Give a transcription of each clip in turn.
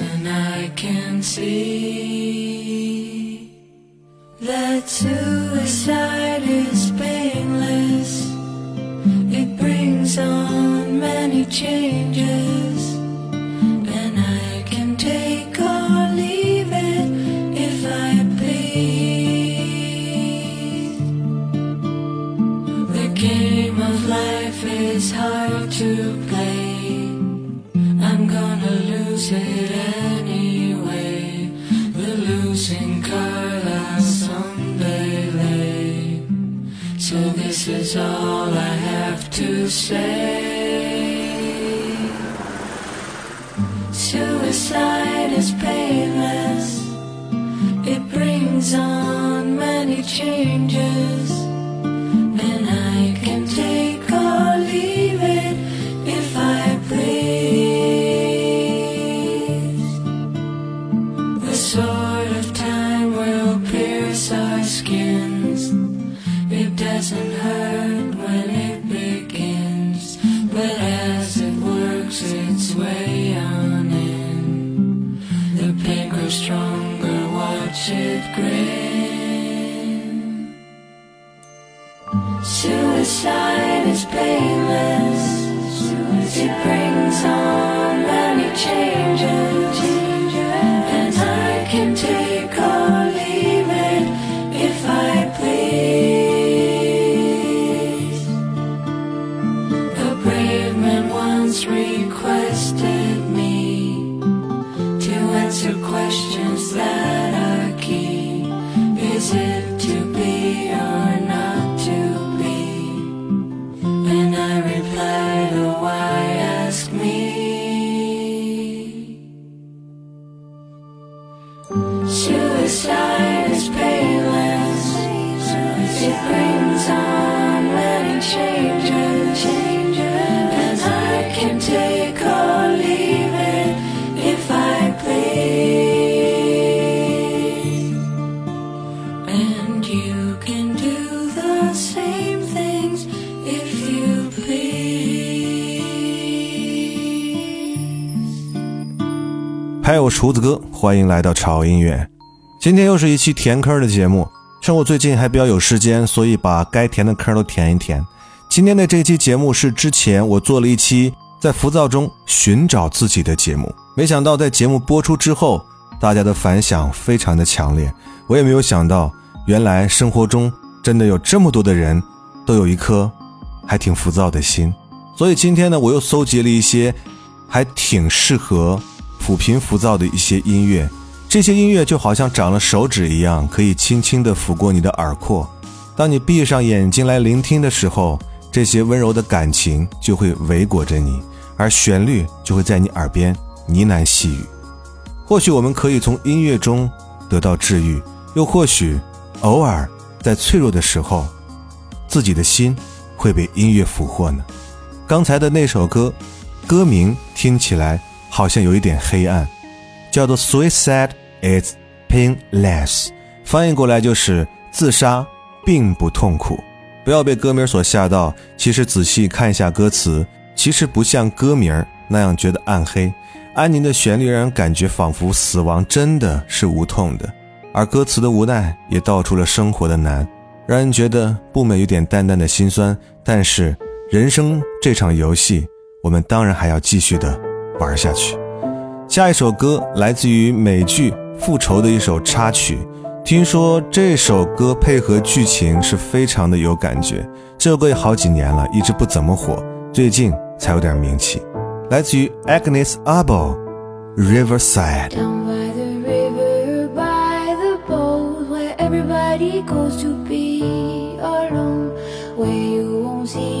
And I can see that suicide is painless. It brings on many changes. Say. Suicide is painless. It brings on Suicide is painless. It brings on many changes, 厨子哥，欢迎来到潮音乐。今天又是一期填坑的节目，趁我最近还比较有时间，所以把该填的坑都填一填。今天的这期节目是之前我做了一期在浮躁中寻找自己的节目，没想到在节目播出之后，大家的反响非常的强烈。我也没有想到，原来生活中真的有这么多的人都有一颗还挺浮躁的心。所以今天呢，我又搜集了一些还挺适合抚平浮躁的一些音乐。这些音乐就好像长了手指一样，可以轻轻地抚过你的耳廓。当你闭上眼睛来聆听的时候，这些温柔的感情就会围裹着你，而旋律就会在你耳边呢喃细语。或许我们可以从音乐中得到治愈，又或许偶尔在脆弱的时候，自己的心会被音乐俘获呢。刚才的那首歌，歌名听起来好像有一点黑暗，叫做《Suicide is Painless》，翻译过来就是自杀并不痛苦。不要被歌名所吓到，其实仔细看一下歌词，其实不像歌名那样觉得暗黑。安宁的旋律让人感觉仿佛死亡真的是无痛的，而歌词的无奈也道出了生活的难。让人觉得不免有点淡淡的心酸。但是人生这场游戏，我们当然还要继续的玩下去。下一首歌来自于美剧《复仇》的一首插曲，听说这首歌配合剧情是非常的有感觉。这首歌也好几年了，一直不怎么火，最近才有点名气。来自于 Agnes Abel，《Riverside》。Down by the river, by the boat, where everybody goes to be alone, where you won't see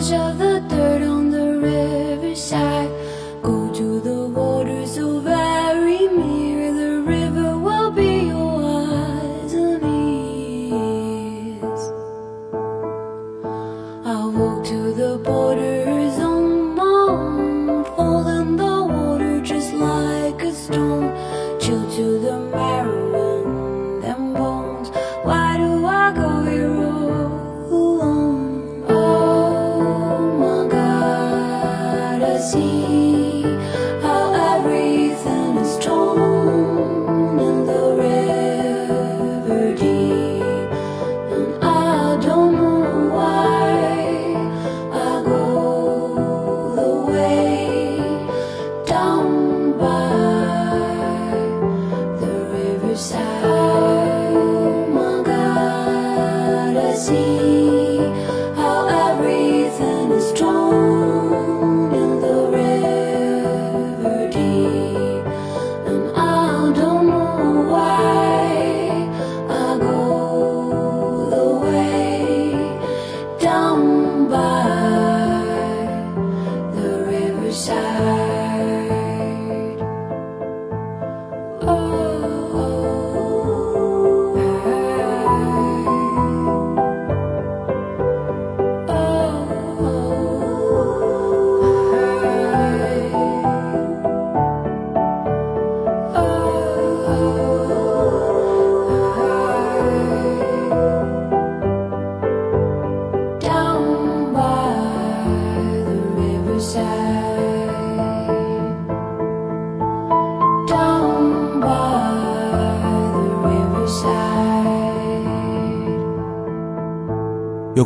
这。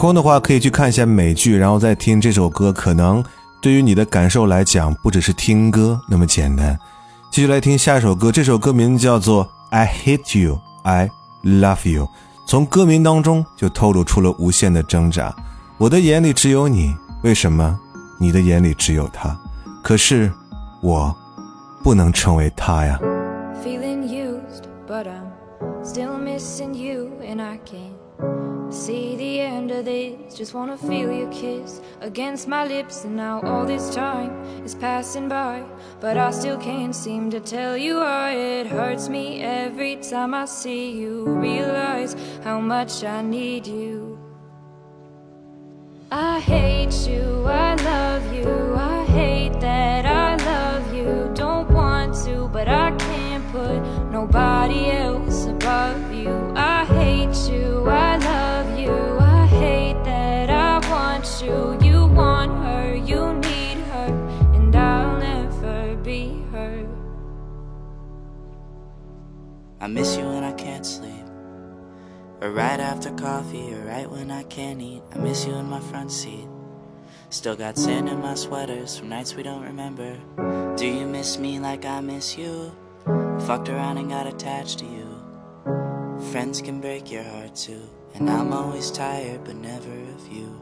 空的话可以去看一下美剧，然后再听这首歌，可能对于你的感受来讲，不只是听歌那么简单。继续来听下一首歌，这首歌名叫做《I Hate You, I Love You》，从歌名当中就透露出了无限的挣扎。我的眼里只有你，为什么你的眼里只有他？可是我不能成为他呀。Just wanna feel your kiss against my lips, and now all this time is passing by, but I still can't seem to tell you why it hurts me every time I see you. Realize how much I need you. I hate you, I love you, I hate that I love you. Don't want to, but I can't put nobody else above you. I hate you, I you. You want her, you need her, and I'll never be her. I miss you and I can't sleep. Or right after coffee, or right when I can't eat. I miss you in my front seat. Still got sand in my sweaters from nights we don't remember. Do you miss me like I miss you? Fucked around and got attached to you. Friends can break your heart too. And I'm always tired, but never of you.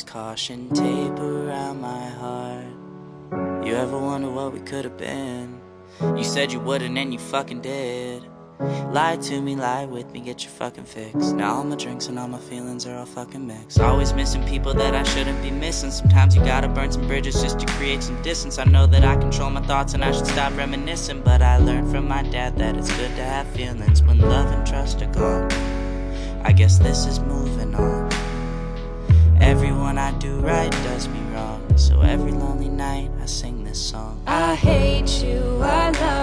caution tape around my heart. You ever wonder what we could have been? You said you wouldn't, and you fucking did. Lie to me, lie with me, get your fucking fix. Now all my drinks and all my feelings are all fucking mixed. Always missing people that I shouldn't be missing. Sometimes you gotta burn some bridges just to create some distance. I know that I control my thoughts and I should stop reminiscing. But I learned from my dad that it's good to have feelings when love and trust are gone. I guess this is moving on. I do right does me wrong. So every lonely night I sing this song. I hate you, I love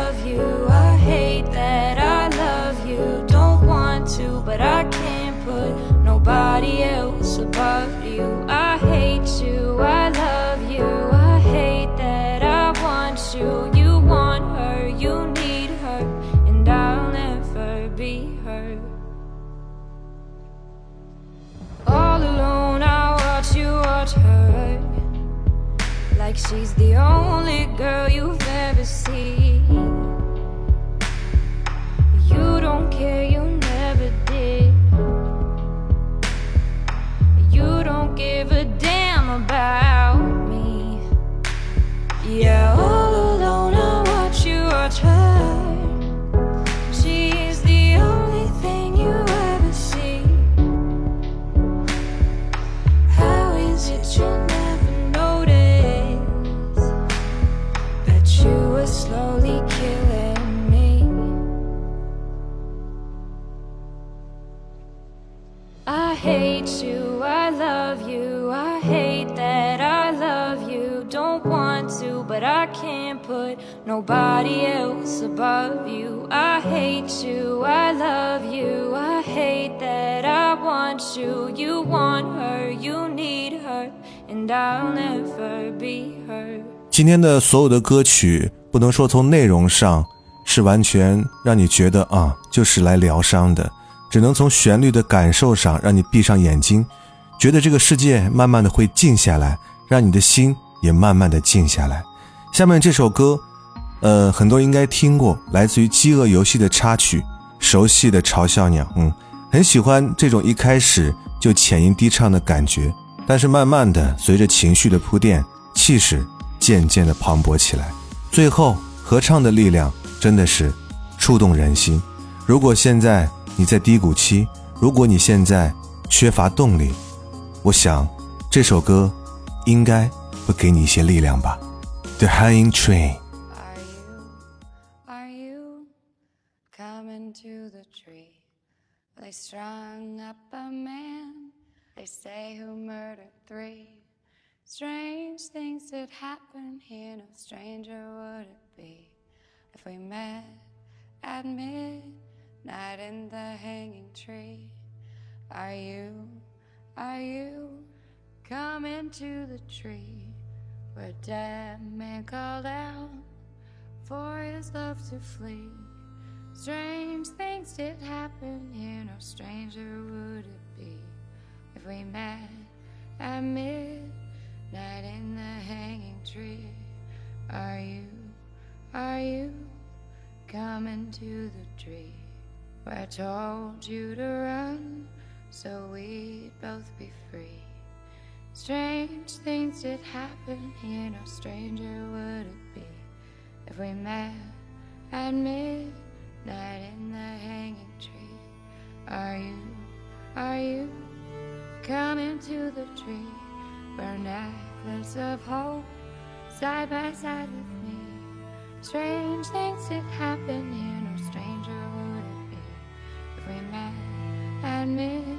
she's the only girl you've put nobody else above you. I hate you, I love you, I hate that I want you. You want her, you need her, and I'll never be her. 今天的所有的歌曲，不能说从内容上是完全让你觉得啊，就是来疗伤的，只能从旋律的感受上让你闭上眼睛，觉得这个世界慢慢的会静下来，让你的心也慢慢的静下来。下面这首歌，呃，很多应该听过，来自于《饥饿游戏》的插曲，熟悉的嘲笑鸟，嗯，很喜欢这种一开始就浅吟低唱的感觉，但是慢慢的随着情绪的铺垫，气势渐渐的磅礴起来，最后合唱的力量真的是触动人心。如果现在你在低谷期，如果你现在缺乏动力，我想这首歌应该会给你一些力量吧。The Hanging Tree。Are you, are you coming to the tree? They strung up a man, they say who murdered three. Strange things did happen here, no stranger would it be if we met at midnight in the hanging tree. Are you, are you coming to the tree where dead man called out for his love to flee? Strange things did happen here, no stranger would it be if we met at midnight in the hanging tree. Are you, are you coming to the tree where I told you to run so we'd both be free? Strange things did happen here, no stranger would it be if we met at midnight in the hanging tree. Are you, are you coming to the tree where necklace of hope side by side with me? Strange things did happen here, no stranger would it be if we met at midnight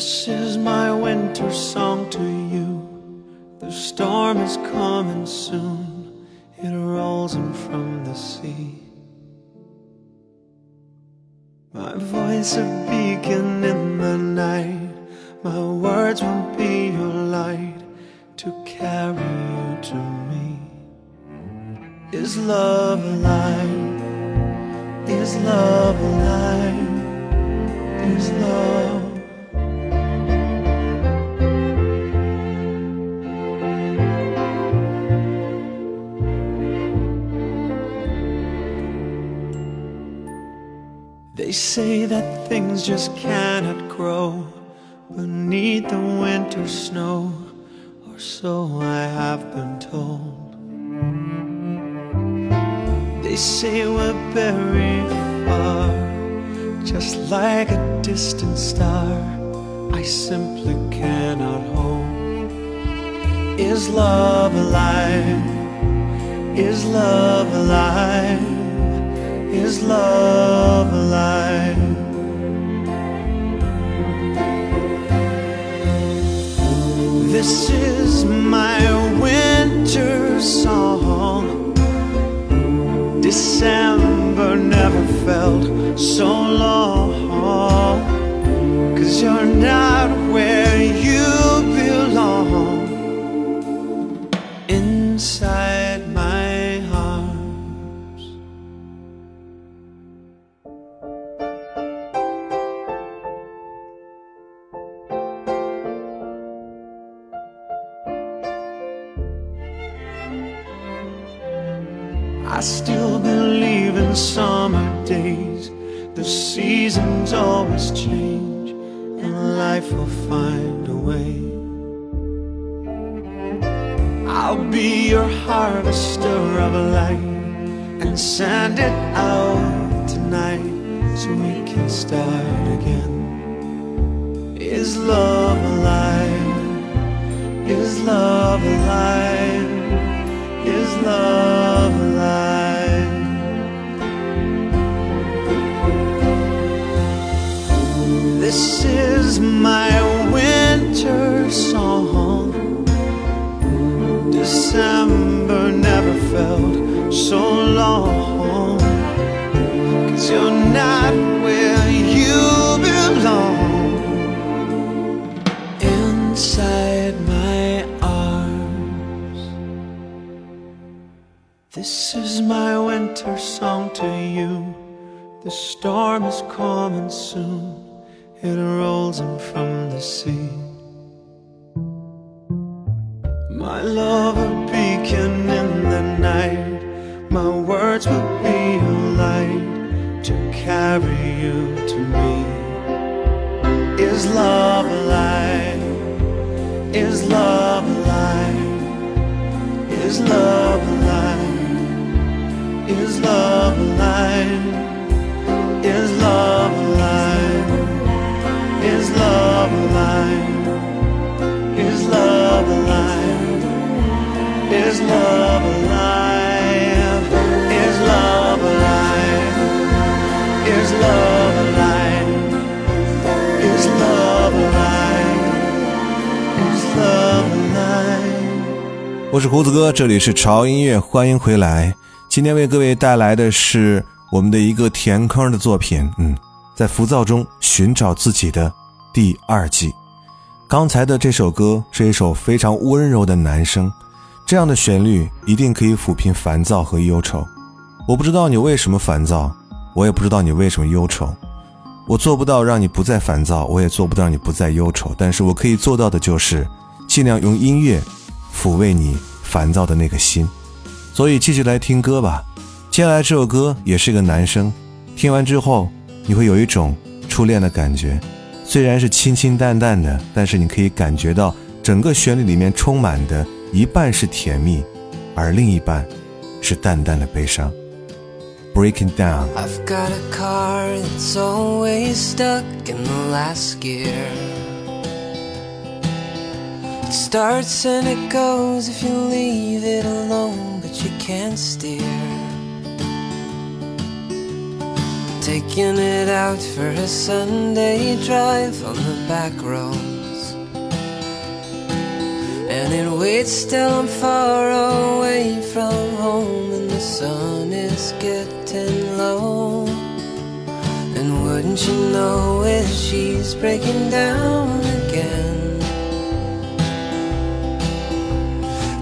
This is my winter song to you. The storm is coming soon. It rolls in from the sea. My voice a beacon in the night. My words will be your light to carry you to me. Is love alive? Is love alive? They say that things just cannot grow beneath the winter snow, or so I have been told. They say we're very far, just like a distant star. I simply cannot hold. Is love alive? Is love alive? Is love alive? This is my winter song. December never felt so long. Cause you're not 我是胡子哥，这里是潮音乐，欢迎回来。今天为各位带来的是我们的一个填坑的作品，嗯，在浮躁中寻找自己的第二季。刚才的这首歌是一首非常温柔的男声，这样的旋律一定可以抚平烦躁和忧愁。我不知道你为什么烦躁，我也不知道你为什么忧愁。我做不到让你不再烦躁，我也做不到让你不再忧愁，但是我可以做到的就是尽量用音乐抚慰你烦躁的那个心。所以继续来听歌吧。接下来这首歌也是一个男生，听完之后你会有一种初恋的感觉，虽然是清清淡淡的，但是你可以感觉到整个旋律里面充满的一半是甜蜜，而另一半是淡淡的悲伤。Breaking down。I've got a car that's always stuck in the last gear. It starts and it goes if you leave it alone, but you can't steer. Taking it out for a Sunday drive on the back roads. And it waits till I'm far away from home and the sun is getting low. And wouldn't you know it, she's breaking down again.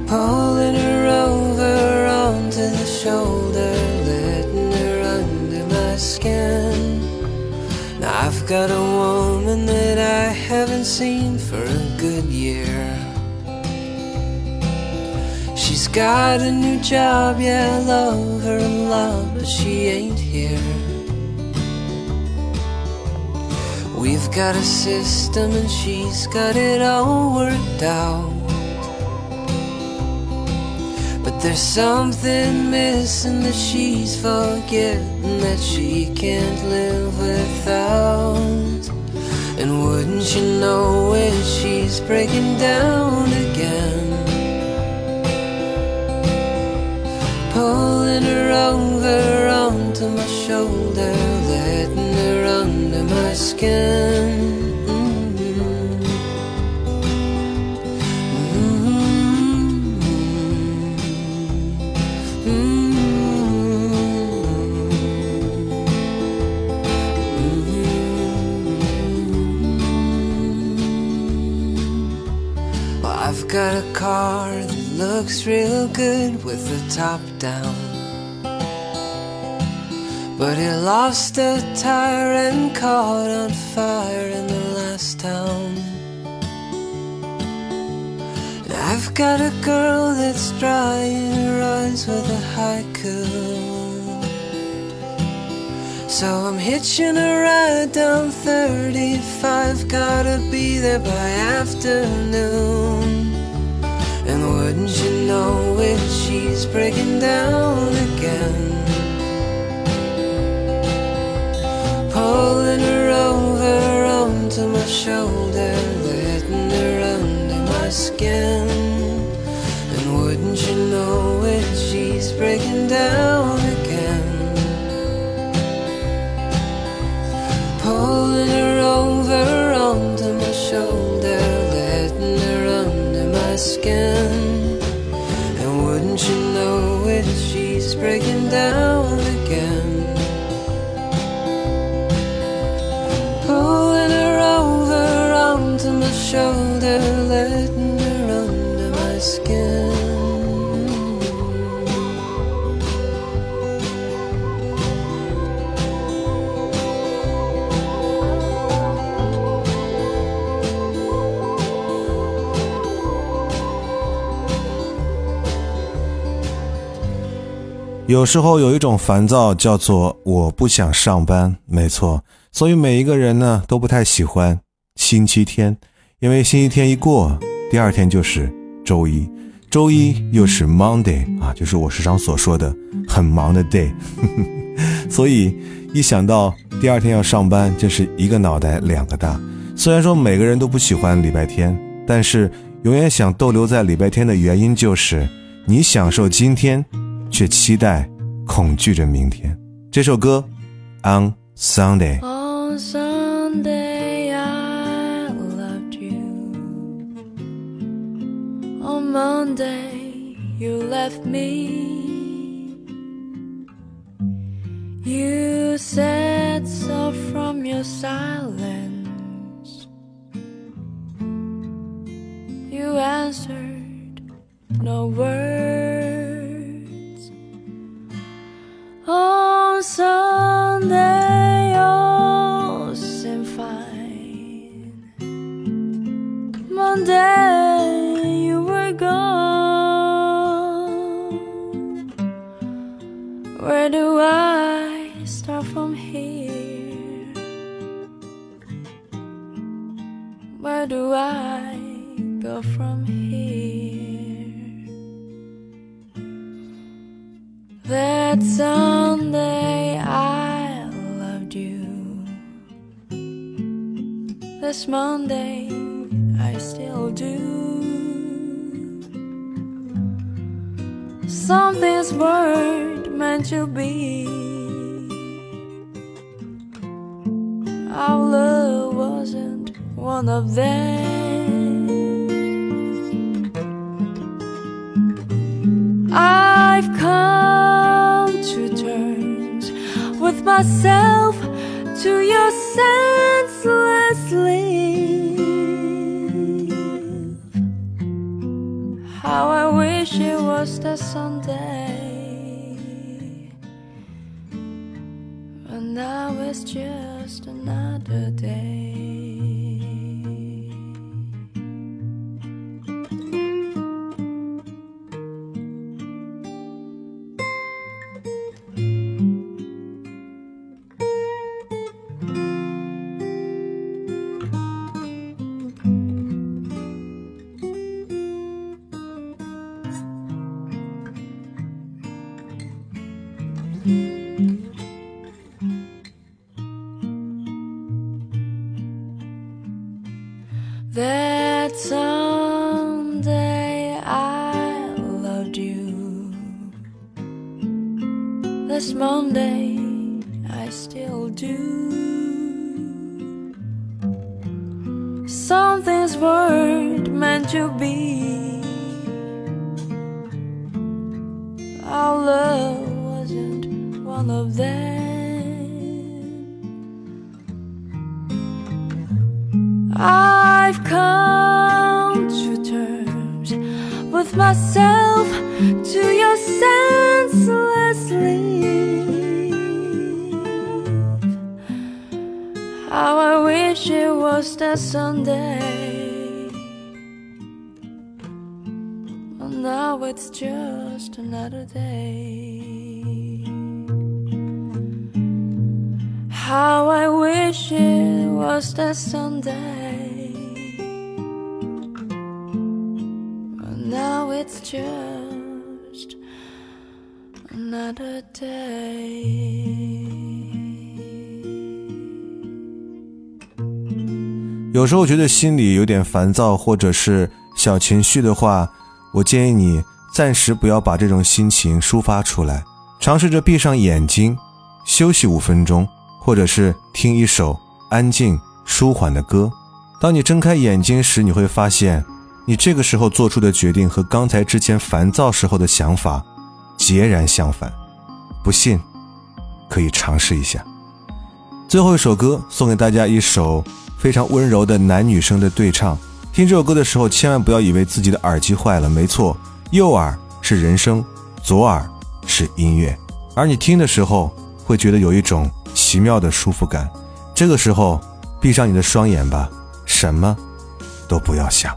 Pulling her over onto the shoulder, letting her under my skin. I've got a woman that I haven't seen for a good year. She's got a new job, yeah, I love her a lot, but she ain't here. We've got a system and she's got it all worked out. There's something missing that she's forgetting that she can't live without. And wouldn't you know it, she's breaking down again. Pulling her over onto my shoulder, letting her under my skin. I've got a car that looks real good with the top down. But it lost a tire and caught on fire in the last town. And I've got a girl that's drying her eyes with a haiku. So I'm hitching a ride down 35, gotta be there by afternoon. And wouldn't you know it, she's breaking down again. Pulling her over onto my shoulder, letting her under my skin. And wouldn't you know it, she's breaking down again. Pulling her over skin. And wouldn't you know it, she's breaking down again. Pulling her over onto my shoulder, letting 有时候有一种烦躁叫做我不想上班”，没错，所以每一个人呢都不太喜欢星期天，因为星期天一过，第二天就是周一，周一又是 Monday 啊，就是我时常所说的很忙的 day，所以一想到第二天要上班，就是一个脑袋两个大。虽然说每个人都不喜欢礼拜天，但是永远想逗留在礼拜天的原因就是你享受今天。却期待、恐惧着明天。这首歌《On Sunday》。 On Sunday I loved you. On Monday you left me. You said so from your silence. You answered no words. Monday I still do. Something's word meant to be. Our love wasn't one of them. I've come to terms with myself to your senseless leave. It was the Sunday, but now it's just another day. To be. Our love wasn't one of them. I've come to terms with myself to your senseless leave. How I wish it was that Sunday. Just another day. How I wish it was that Sunday. But now it's just another day. 有时候觉得心里有点烦躁，或者是小情绪的话，我建议你暂时不要把这种心情抒发出来，尝试着闭上眼睛，休息五分钟，或者是听一首安静舒缓的歌。当你睁开眼睛时，你会发现你这个时候做出的决定和刚才之前烦躁时候的想法截然相反。不信，可以尝试一下。最后一首歌送给大家一首非常温柔的男女生的对唱。听这首歌的时候，千万不要以为自己的耳机坏了。没错，右耳是人声，左耳是音乐。而你听的时候，会觉得有一种奇妙的舒服感。这个时候，闭上你的双眼吧，什么都不要想。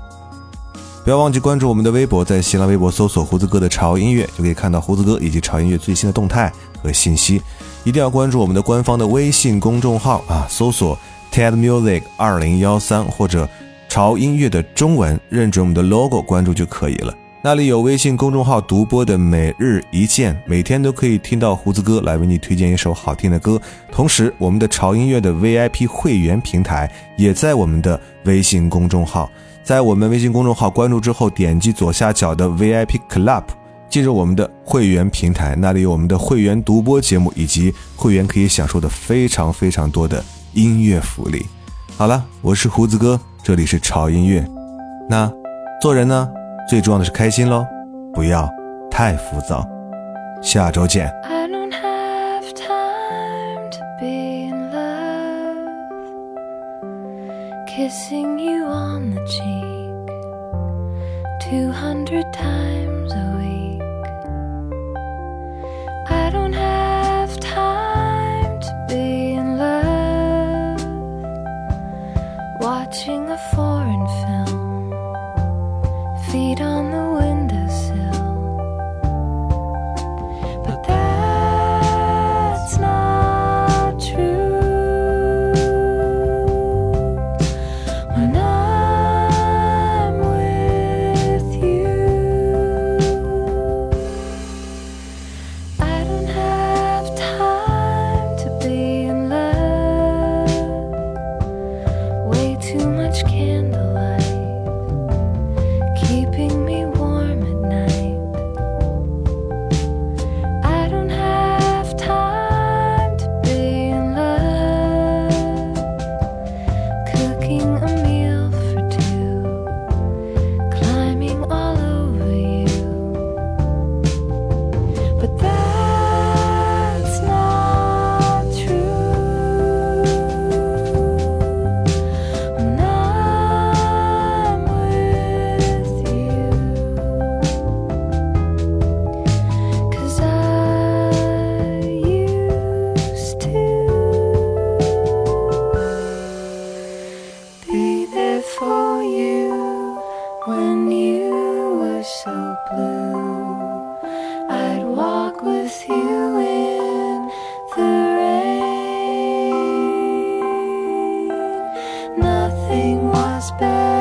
不要忘记关注我们的微博，在新浪微博搜索“胡子哥的潮音乐”，就可以看到胡子哥以及潮音乐最新的动态和信息。一定要关注我们的官方的微信公众号啊，搜索 “TED Music 二零幺三”或者“潮音乐”的中文，认准我们的 logo 关注就可以了。那里有微信公众号独播的每日一见，每天都可以听到胡子哥来为你推荐一首好听的歌。同时，我们的潮音乐的 VIP 会员平台也在我们的微信公众号。在我们微信公众号关注之后，点击左下角的 VIP Club，进入我们的会员平台，那里有我们的会员独播节目以及会员可以享受的非常非常多的音乐福利。好了，我是胡子哥，这里是潮音乐。那做人呢，最重要的是开心喽，不要太浮躁。下周见。I don't have time to be in love. Kissing you on the cheek 200 times a week. I don't have time to be in love. Watching a foreign Nothing